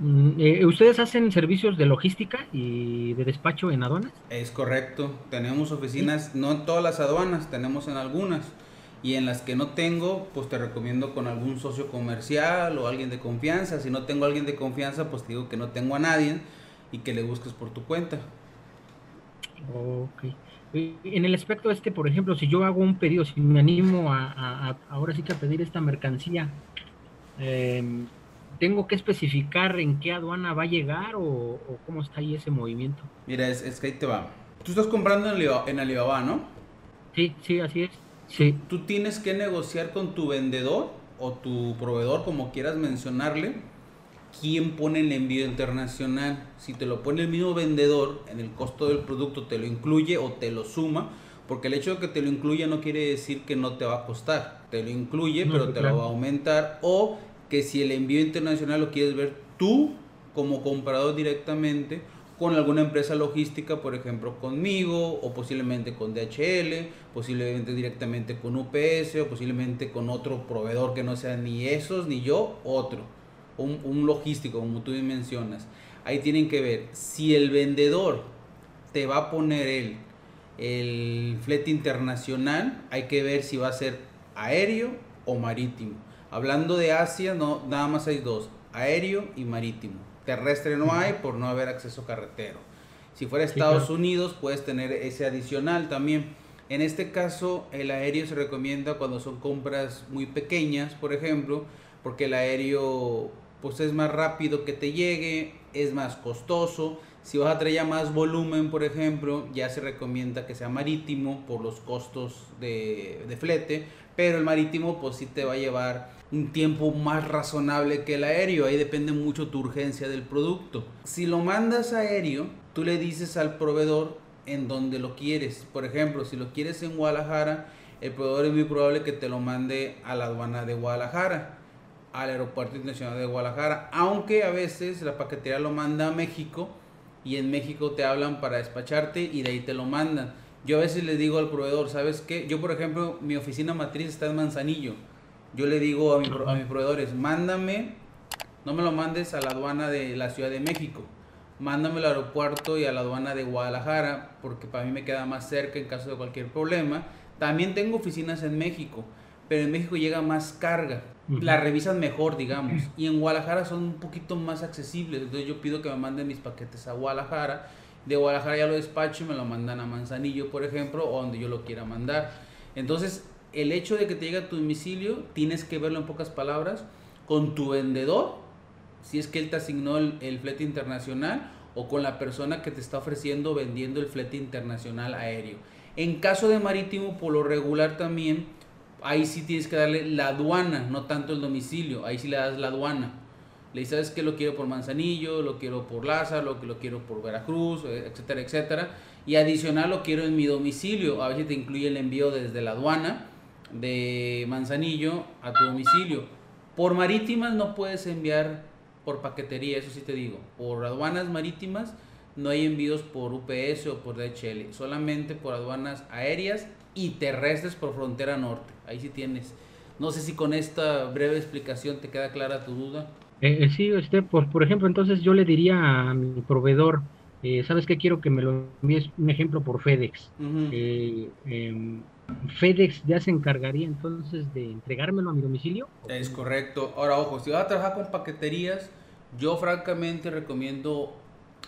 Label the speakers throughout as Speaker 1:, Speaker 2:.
Speaker 1: Mm, eh, ¿Ustedes hacen servicios de logística y de despacho en aduanas?
Speaker 2: Es correcto. Tenemos oficinas, no en todas las aduanas, tenemos en algunas. Y en las que no tengo, pues te recomiendo con algún socio comercial o alguien de confianza. Si no tengo alguien de confianza, pues te digo que no tengo a nadie y que le busques por tu cuenta.
Speaker 1: Ok. En el aspecto este, por ejemplo, si yo hago un pedido, si me animo a, ahora sí que a pedir esta mercancía, em, ¿tengo que especificar en qué aduana va a llegar o, cómo está ahí ese movimiento?
Speaker 2: Mira, es, es, que ahí te va. Tú estás comprando en Alibaba, ¿no?
Speaker 1: Sí, sí, así es. Sí.
Speaker 2: Tú tienes que negociar con tu vendedor o tu proveedor, como quieras mencionarle, quién pone el envío internacional. Si te lo pone el mismo vendedor, en el costo del producto te lo incluye o te lo suma, porque el hecho de que te lo incluya no quiere decir que no te va a costar. Te lo incluye, pero te lo va a aumentar. O que si el envío internacional lo quieres ver tú como comprador directamente con alguna empresa logística, por ejemplo conmigo, o posiblemente con DHL, posiblemente directamente con UPS, o posiblemente con otro proveedor que no sea ni esos ni yo, otro un, logístico, como tú mencionas, ahí tienen que ver si el vendedor te va a poner el, el flete internacional, hay que ver si va a ser aéreo o marítimo. Hablando de Asia, no, nada más hay dos, aéreo y marítimo. Terrestre no hay por no haber acceso carretero. Si fuera Estados Unidos, puedes tener ese adicional también. En este caso, el aéreo se recomienda cuando son compras muy pequeñas, por ejemplo, porque el aéreo pues es más rápido que te llegue, es más costoso. Si vas a traer ya más volumen, por ejemplo, ya se recomienda que sea marítimo por los costos de, de flete, pero el marítimo pues sí te va a llevar un tiempo más razonable que el aéreo, ahí depende mucho tu urgencia del producto. Si lo mandas aéreo, tú le dices al proveedor en donde lo quieres. Por ejemplo, si lo quieres en Guadalajara, el proveedor es muy probable que te lo mande a la aduana de Guadalajara al Aeropuerto Internacional de Guadalajara, aunque a veces la paquetería lo manda a México y en México te hablan para despacharte y de ahí te lo mandan. Yo a veces le digo al proveedor, ¿sabes qué? Yo, por ejemplo, mi oficina matriz está en Manzanillo. Yo le digo a, a mis proveedores, mándame, no me lo mandes a la aduana de la Ciudad de México, mándame al aeropuerto y a la aduana de Guadalajara, porque para mí me queda más cerca en caso de cualquier problema. También tengo oficinas en México, pero en México llega más carga la revisan mejor, digamos. Y en Guadalajara son un poquito más accesibles. Entonces yo pido que me manden mis paquetes a Guadalajara. De Guadalajara ya lo despacho y me lo mandan a Manzanillo, por ejemplo, o donde yo lo quiera mandar. Entonces, el hecho de que te llegue a tu domicilio, tienes que verlo en pocas palabras con tu vendedor, si es que él te asignó el, el flete internacional, o con la persona que te está ofreciendo vendiendo el flete internacional aéreo. En caso de marítimo, por lo regular también, ahí sí tienes que darle la aduana, no tanto el domicilio, ahí sí le das la aduana. Le dices, ¿sabes que Lo quiero por Manzanillo, lo quiero por Lázaro, lo, lo quiero por Veracruz, eh, etcétera, etcétera. Y adicional lo quiero en mi domicilio. A veces te incluye el envío desde la aduana de Manzanillo a tu domicilio. Por marítimas no puedes enviar por paquetería, eso sí te digo. Por aduanas marítimas no hay envíos por UPS o por DHL, solamente por aduanas aéreas y terrestres por frontera norte. Ahí sí tienes. No sé si con esta breve explicación te queda clara tu duda.
Speaker 1: Eh, eh sí, este, por, por ejemplo, entonces yo le diría a mi proveedor, eh, ¿sabes qué? Quiero que me lo envíes un ejemplo por FedEx. Eh, em, FedEx ya se encargaría entonces de entregármelo a mi domicilio.
Speaker 2: Es correcto. Ahora, ojo, si vas a trabajar con paqueterías, yo francamente recomiendo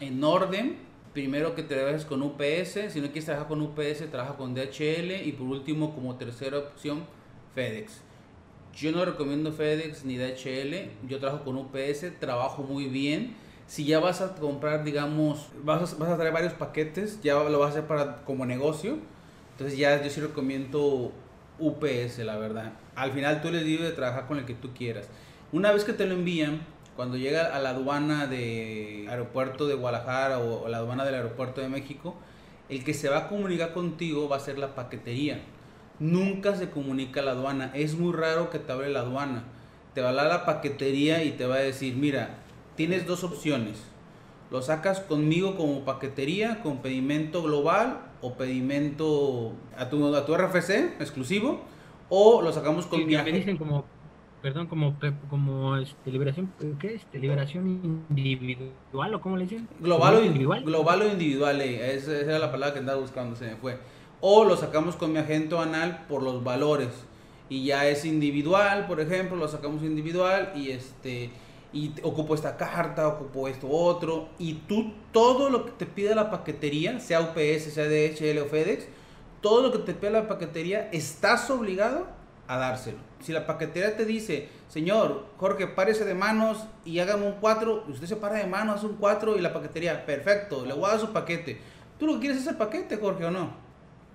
Speaker 2: en orden primero que te trabajes con UPS, si no quieres trabajar con UPS, trabaja con DHL y por último como tercera opción FedEx. Yo no recomiendo FedEx ni DHL, yo trabajo con UPS, trabajo muy bien. Si ya vas a comprar, digamos, vas a, vas a traer varios paquetes, ya lo vas a hacer para como negocio, entonces ya yo sí recomiendo UPS, la verdad. Al final tú les digo de trabajar con el que tú quieras. Una vez que te lo envían, cuando llega a la aduana de aeropuerto de Guadalajara o, la aduana del aeropuerto de México, el que se va a comunicar contigo va a ser la paquetería. Nunca se comunica la aduana. Es muy raro que te hable la aduana. Te va a hablar la paquetería y te va a decir, mira, tienes dos opciones. Lo sacas conmigo como paquetería, con pedimento global o pedimento a tu, a tu RFC exclusivo, o lo sacamos con
Speaker 1: viaje. Me dicen como perdón, como, como este, liberación, ¿qué es? Liberación individual o cómo le dicen?
Speaker 2: Global o individual. Global o individual, eh, esa, era la palabra que andaba buscando, se me fue. O lo sacamos con mi agente anal por los valores. Y ya es individual, por ejemplo, lo sacamos individual y este y ocupo esta carta, ocupo esto otro, y tú todo lo que te pide la paquetería, sea UPS, sea DHL o FedEx, todo lo que te pide la paquetería, estás obligado a dárselo. Si la paquetería te dice, señor, Jorge, párese de manos y hágame un 4, usted se para de manos, hace un 4 y la paquetería, perfecto, le voy su paquete. Tú lo que quieres es el paquete, Jorge, ¿o no?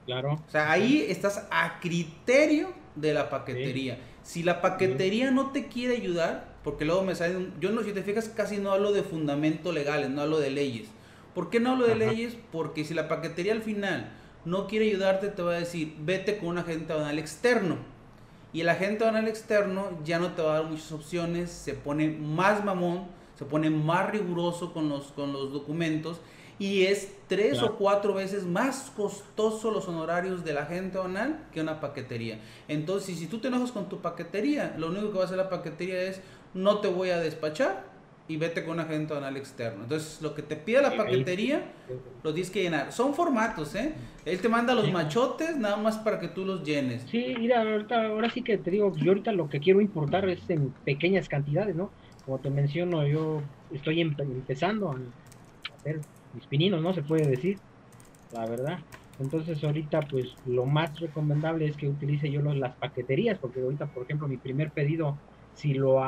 Speaker 1: Claro.
Speaker 2: O sea, ahí estás a criterio de la paquetería. Si la paquetería no te quiere ayudar, porque luego me salen, yo no, si te fijas, casi no hablo de fundamentos legales, no hablo de leyes. ¿Por qué no hablo de leyes? Porque si la paquetería al final no quiere ayudarte, te va a decir, vete con un agente aduanal externo. Y el agente aduanal externo ya no te va a dar muchas opciones, se pone más mamón, se pone más riguroso con los, con los documentos y es tres o cuatro veces más costoso los honorarios de la agente aduanal que una paquetería. Entonces, si tú te enojas con tu paquetería, lo único que va a hacer la paquetería es no te voy a despachar y vete con un agente aduanal externo. Entonces, lo que te pide la paquetería, lo tienes que llenar. Son formatos, ¿eh? Él te manda los machotes nada más para que tú los llenes.
Speaker 1: Sí, mira, ahora sí que te digo, yo ahorita lo que quiero importar es en pequeñas cantidades, ¿no? Como te menciono, yo estoy empezando a hacer mis pininos, ¿no? Se puede decir, la verdad. Entonces ahorita pues lo más recomendable es que utilice yo las paqueterías, porque ahorita por ejemplo mi primer pedido si lo,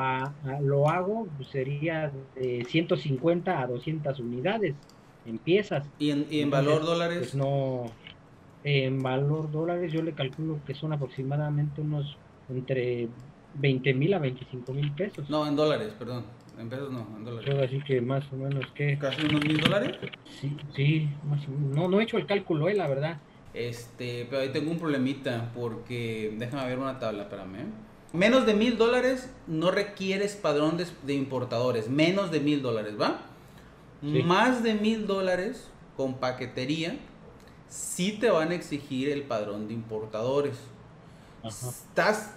Speaker 1: lo hago, pues, sería de 150 a 200 unidades en piezas.
Speaker 2: ¿Y en, y en valor dólares? Pues
Speaker 1: no, en valor dólares yo le calculo que son aproximadamente unos entre 20 mil a 25 mil pesos.
Speaker 2: No, en dólares, perdón. En pesos no, en dólares.
Speaker 1: así que más o menos que...
Speaker 2: ¿Casi unos mil dólares?
Speaker 1: Sí, sí, más o menos. No, no he hecho el cálculo, eh, la verdad.
Speaker 2: Este, pero ahí tengo un problemita porque... Déjame ver una tabla, espérame. ¿eh? Menos de mil dólares no requieres padrón de, importadores. Menos de mil dólares, ¿va? Más de mil dólares con paquetería, sí te van a exigir el padrón de importadores. Estás,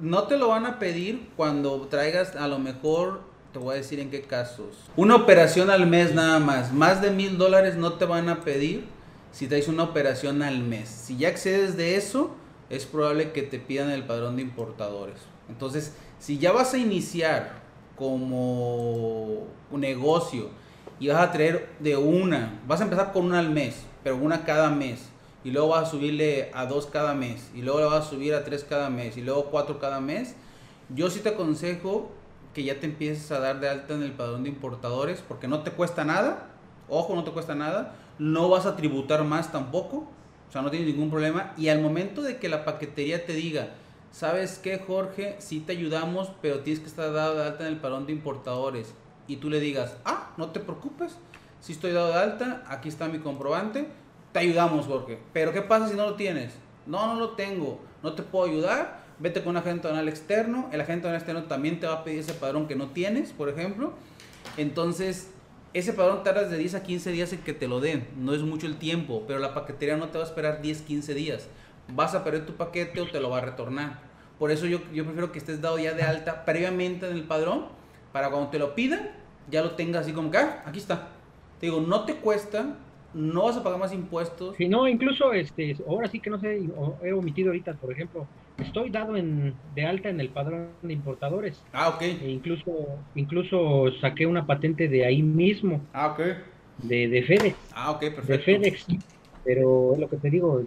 Speaker 2: no te lo van a pedir cuando traigas a lo mejor, te voy a decir en qué casos. Una operación al mes nada más. Más de mil dólares no te van a pedir si traes una operación al mes. Si ya excedes de eso, es probable que te pidan el padrón de importadores. Entonces, si ya vas a iniciar como un negocio y vas a traer de una, vas a empezar con una al mes, pero una cada mes, y luego vas a subirle a dos cada mes, y luego le vas a subir a tres cada mes, y luego cuatro cada mes, yo sí te aconsejo que ya te empieces a dar de alta en el padrón de importadores, porque no te cuesta nada, ojo, no te cuesta nada, no vas a tributar más tampoco, sea, no tienes ningún problema. Y al momento de que la paquetería te diga, ¿sabes qué, Jorge? Sí te ayudamos, pero tienes que estar dado de alta en el parón de importadores. Y tú le digas, ah, no te preocupes, si estoy dado de alta, aquí está mi comprobante, te ayudamos, Jorge. Pero ¿qué pasa si no lo tienes? No, no lo tengo, no te puedo ayudar. Vete con un agente aduanal externo. El agente aduanal externo también te va a pedir ese padrón que no tienes, por ejemplo. Entonces, ese padrón tardas de 10 a 15 días en que te lo den, no es mucho el tiempo, pero la paquetería no te va a esperar 10, 15 días. Vas a perder tu paquete o te lo va a retornar. Por eso yo, yo prefiero que estés dado ya de alta previamente en el padrón, para cuando te lo pidan, ya lo tengas así como que, ah, aquí está. Te digo, no te cuesta, no vas a pagar más impuestos.
Speaker 1: Si no, incluso, este, ahora sí que no sé, he omitido ahorita, por ejemplo, estoy dado en, de alta en el padrón de importadores.
Speaker 2: Ah, ok.
Speaker 1: E incluso, incluso saqué una patente de ahí mismo.
Speaker 2: Ah, ok.
Speaker 1: De, de FedEx.
Speaker 2: Ah, ok, perfecto.
Speaker 1: De FedEx. Pero es lo que te digo,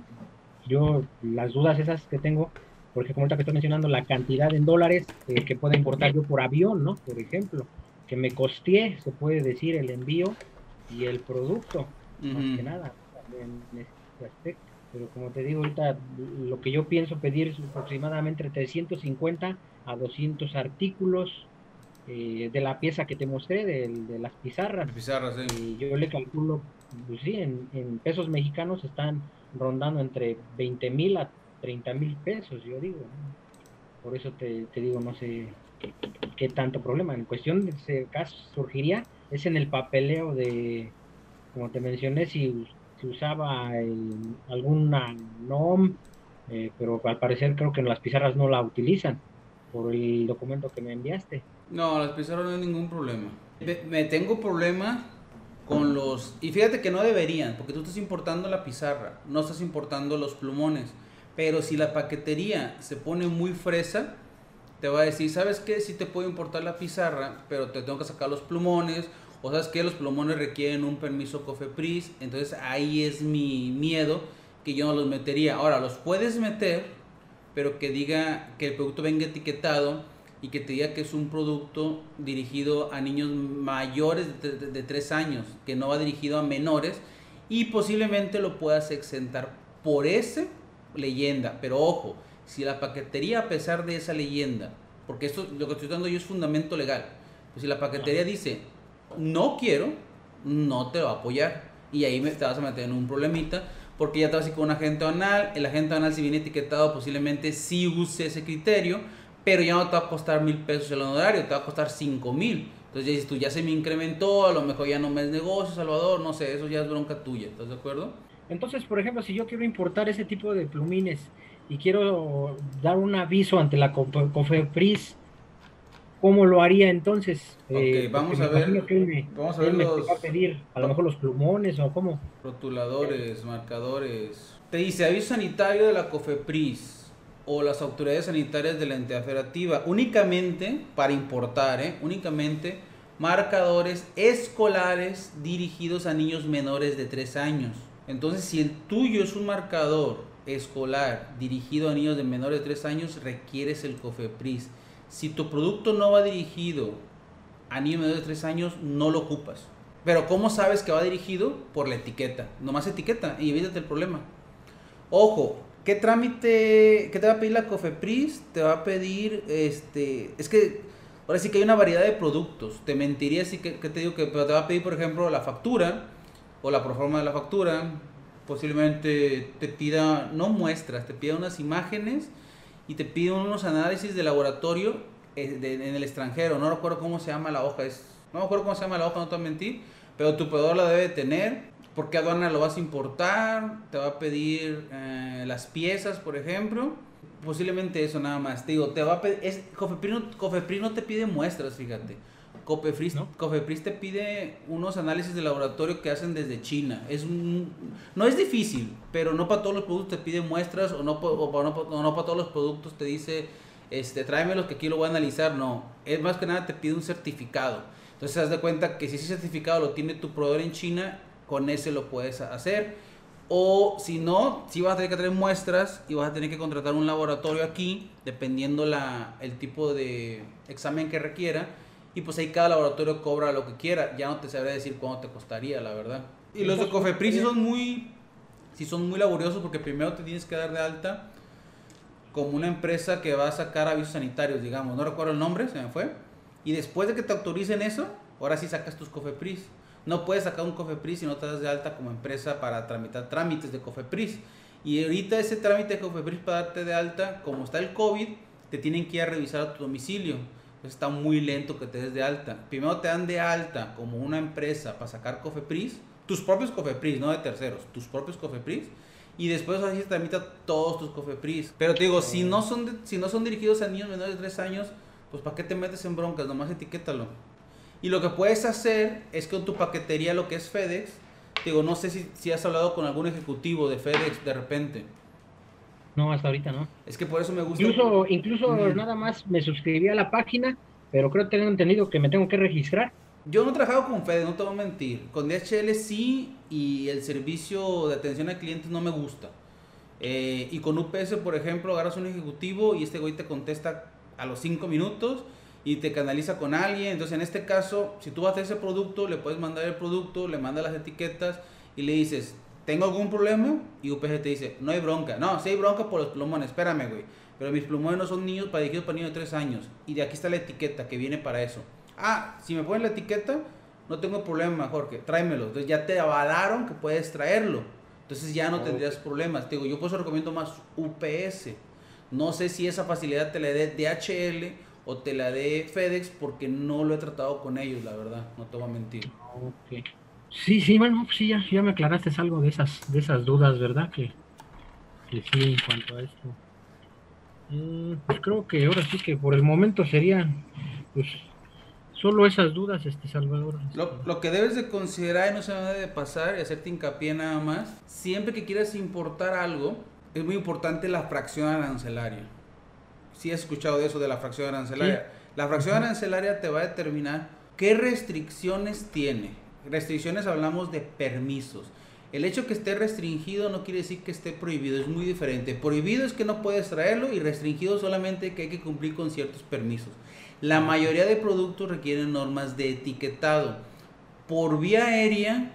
Speaker 1: yo las dudas esas que tengo, porque como ahorita que estoy mencionando la cantidad en dólares eh, que puedo importar yo por avión, ¿no? Por ejemplo, que me costeé, se puede decir, el envío y el producto más que nada, en este aspecto. Pero como te digo, ahorita lo que yo pienso pedir es aproximadamente entre 350 a 200 artículos eh, de la pieza que te mostré, de, las pizarras.
Speaker 2: Pizarras,
Speaker 1: Y yo le calculo, pues sí, en, pesos mexicanos están rondando entre 20 mil a 30 mil pesos, yo digo. Por eso te, te, digo, no sé qué, tanto problema. En cuestión de ese caso surgiría, es en el papeleo de, como te mencioné, si, si usaba alguna NOM, eh, pero al parecer creo que en las pizarras no la utilizan. por el documento que me enviaste.
Speaker 2: No, las pizarras no hay ningún problema. Me tengo problema con los... Y fíjate que no deberían, porque tú estás importando la pizarra, no estás importando los plumones. Pero si la paquetería se pone muy fresa, te va a decir, ¿sabes qué? Sí te puedo importar la pizarra, pero te tengo que sacar los plumones. O sabes que los plumones requieren un permiso COFEPRIS. Entonces ahí es mi miedo que yo no los metería. Ahora, los puedes meter, pero que diga que el producto venga etiquetado y que te diga que es un producto dirigido a niños mayores de, 3 años, que no va dirigido a menores y posiblemente lo puedas exentar por esa leyenda. Pero ojo, si la paquetería a pesar de esa leyenda, porque esto lo que estoy dando yo es fundamento legal, pues si la paquetería dice no quiero, no te va a apoyar y ahí te vas a meter en un problemita porque ya te vas con un agente anal, el agente anal si viene etiquetado posiblemente sí use ese criterio, pero ya no te va a costar mil pesos el honorario, te va a costar cinco mil. Entonces ya dices tú, ya se me incrementó, a lo mejor ya no me es negocio, Salvador, no sé, eso ya es bronca tuya, ¿estás de acuerdo?
Speaker 1: Entonces, por ejemplo, si yo quiero importar ese tipo de plumines y quiero dar un aviso ante la COFEPRIS, ¿cómo lo haría entonces?
Speaker 2: Ok, eh, vamos, a ver, vamos a ver.
Speaker 1: los... va a pedir a lo mejor los plumones o cómo.
Speaker 2: Rotuladores, marcadores. Te dice aviso sanitario de la COFEPRIS o las autoridades sanitarias de la entidad federativa, únicamente para importar, ¿eh? únicamente marcadores escolares dirigidos a niños menores de 3 años. Entonces, si el tuyo es un marcador escolar dirigido a niños de menores de 3 años, requieres el COFEPRIS. Si tu producto no va dirigido a niños de 3 años, no lo ocupas. Pero ¿cómo sabes que va dirigido? Por la etiqueta. Nomás etiqueta y evítate el problema. Ojo, ¿Qué trámite, qué te va a pedir la COFEPRIS? Te va a pedir, este, es que ahora sí que hay una variedad de productos. Te mentiría si que, te digo que te va a pedir, por ejemplo, la factura o la proforma de la factura. Posiblemente te pida, no muestras, te pida unas imágenes y te pide unos análisis de laboratorio eh, en el extranjero. No recuerdo cómo se llama la hoja, es, no me acuerdo cómo se llama la hoja, no te voy a mentir, pero tu proveedor la debe tener porque aduana lo vas a importar, te va a pedir eh, las piezas, por ejemplo. Posiblemente eso nada más. Te digo, te va a pedir. Es, Cofepris, no, te pide muestras, fíjate. Cofepris, ¿No? Cofepris te pide unos análisis de laboratorio que hacen desde China. Es no es difícil, pero no para todos los productos te pide muestras o no, o no, no para todos los productos te dice, este, tráeme los que aquí lo voy a analizar. No, es más que nada te pide un certificado. Entonces, te das de cuenta que si ese certificado lo tiene tu proveedor en China, con ese lo puedes hacer. O si no, si vas a tener que traer muestras y vas a tener que contratar un laboratorio aquí, dependiendo la, el tipo de examen que requiera. Y pues ahí cada laboratorio cobra lo que quiera. Ya no te sabré decir cuánto te costaría, la verdad. Y los de Cofepris sí son muy, sí son muy laboriosos porque primero te tienes que dar de alta como una empresa que va a sacar avisos sanitarios, digamos. No recuerdo el nombre, se me fue. Y después de que te autoricen eso, ahora sí sacas tus Cofepris. No puedes sacar un COFEPRIS si no te das de alta como empresa para tramitar trámites de COFEPRIS. Y ahorita ese trámite de COFEPRIS para darte de alta, como está el COVID, te tienen que ir a revisar a tu domicilio. Está muy lento que te des de alta. Primero te dan de alta como una empresa para sacar COFEPRIS, tus propios COFEPRIS, no de terceros, tus propios COFEPRIS. Y después así se tramita todos tus COFEPRIS. Pero te digo, si no son, si no son dirigidos a niños menores de 3 años, pues ¿para qué te metes en broncas? Nomás etiquétalo. Y lo que puedes hacer es con tu paquetería, lo que es FedEx, digo, no sé si, si has hablado con algún ejecutivo de FedEx de repente.
Speaker 1: No, hasta ahorita no.
Speaker 2: Es que por eso me gusta.
Speaker 1: Incluso, incluso nada más me suscribí a la página, pero creo que tengo entendido que me tengo que registrar.
Speaker 2: Yo no he trabajado con FedEx, no te voy a mentir. Con DHL sí, y el servicio de atención al cliente no me gusta. Eh, y con UPS, por ejemplo, agarras un ejecutivo y este güey te contesta a los 5 minutos y te canaliza con alguien. Entonces, en este caso, si tú vas a hacer ese producto, le puedes mandar el producto, le mandas las etiquetas y le dices, ¿tengo algún problema? Y UPG te dice, no hay bronca. No, sí hay bronca por los plumones, espérame, güey. Pero mis plumones no son niños para dirigidos para niños de 3 años. Y de aquí está la etiqueta que viene para eso. Ah, si me ponen la etiqueta, no tengo problema, Jorge, tráemelo. Entonces ya te avalaron que puedes traerlo. Entonces ya no tendrías problemas. Te digo, yo por eso recomiendo más UPS. No sé si esa facilidad te la dé DHL o te la dé FedEx porque no lo he tratado con ellos, la verdad, no te voy a mentir.
Speaker 1: Sí, sí, bueno, pues sí, ya, me aclaraste algo de esas, de esas dudas, ¿verdad? Que, que sí, en cuanto a esto. Mm, pues creo que ahora sí que por el momento serían pues solo esas dudas, este Salvador.
Speaker 2: Lo, lo, que debes de considerar y no se debe de pasar y hacerte hincapié nada más, siempre que quieras importar algo, es muy importante la fracción arancelaria. Si has escuchado de eso de la fracción arancelaria. La fracción arancelaria te va a determinar qué restricciones tiene. Restricciones hablamos de permisos. El hecho que esté restringido no quiere decir que esté prohibido, es muy diferente. Prohibido es que no puedes traerlo y restringido solamente que hay que cumplir con ciertos permisos. La mayoría de productos requieren normas de etiquetado. Por vía aérea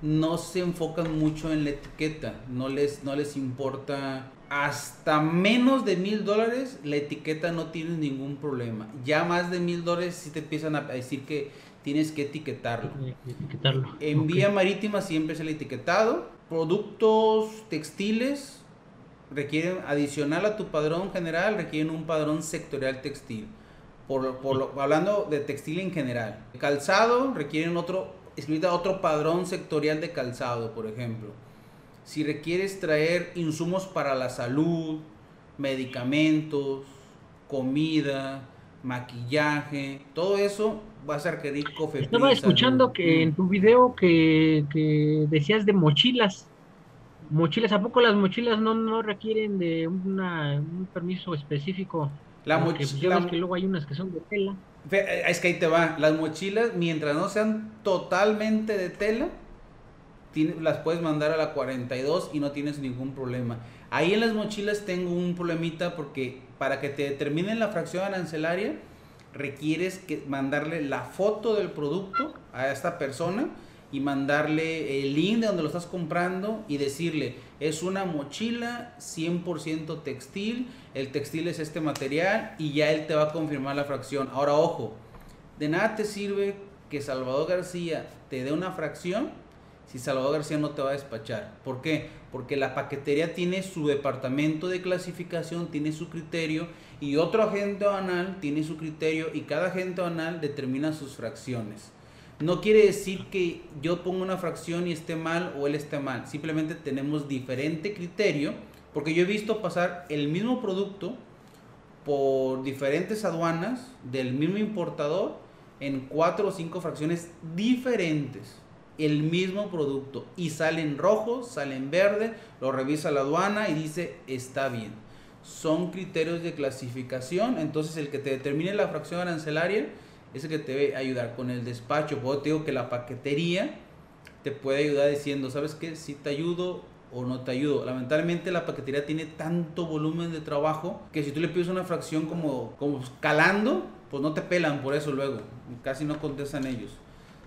Speaker 2: no se enfocan mucho en la etiqueta, no les, no les importa. Hasta menos de mil dólares la etiqueta no tiene ningún problema. Ya más de mil dólares si te empiezan a decir que tienes que etiquetarlo. En vía marítima siempre es el etiquetado. Productos textiles requieren, adicional a tu padrón general, requieren un padrón sectorial textil. Por, por hablando de textil en general. Calzado requieren otro, escrita otro padrón sectorial de calzado, por ejemplo. Si requieres traer insumos para la salud, medicamentos, comida, maquillaje, todo eso vas a requerir
Speaker 1: COFEPRIS. Estaba escuchando que en tu video que, decías de mochilas. Mochilas, ¿a poco las mochilas no, no requieren de un permiso específico? La mochila. Pues, que luego hay unas que son de tela.
Speaker 2: Eh, es que ahí te va. Las mochilas, mientras no sean totalmente de tela, las puedes mandar a la 42 y no tienes ningún problema. Ahí en las mochilas tengo un problemita porque para que te determinen la fracción arancelaria, requieres que mandarle la foto del producto a esta persona y mandarle el link de donde lo estás comprando y decirle, es una mochila 100% textil, el textil es este material y ya él te va a confirmar la fracción. Ahora, ojo, de nada te sirve que Salvador García te dé una fracción si Salvador García no te va a despachar. ¿Por qué? Porque la paquetería tiene su departamento de clasificación, tiene su criterio y otro agente aduanal tiene su criterio y cada agente aduanal determina sus fracciones. No quiere decir que yo ponga una fracción y esté mal o él esté mal. Simplemente tenemos diferente criterio porque yo he visto pasar el mismo producto por diferentes aduanas del mismo importador en cuatro o cinco fracciones diferentes. El mismo producto y sale en rojo, sale en verde, lo revisa la aduana y dice está bien son criterios de clasificación, entonces el que te determine la fracción arancelaria es el que te debe ayudar con el despacho. Puedo te digo que la paquetería te puede ayudar diciendo, ¿sabes qué? Si te ayudo o no te ayudo. Lamentablemente la paquetería tiene tanto volumen de trabajo que si tú le pides una fracción como, como calando, pues no te pelan por eso luego. Casi no contestan ellos.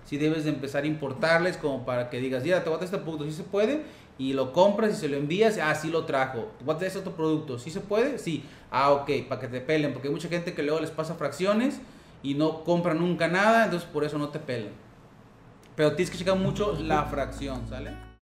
Speaker 2: Si debes de empezar a importarles como para que digas, ya, te voy a este punto, si se puede, y lo compras y se lo envías, ah, sí lo trajo. ¿Tú vas a traer otro producto? ¿Sí se puede? Sí. Ah, ok, para que te pelen, porque hay mucha gente que luego les pasa fracciones y no compran nunca nada, entonces por eso no te pelan. Pero tienes que checar mucho la fracción, ¿sale?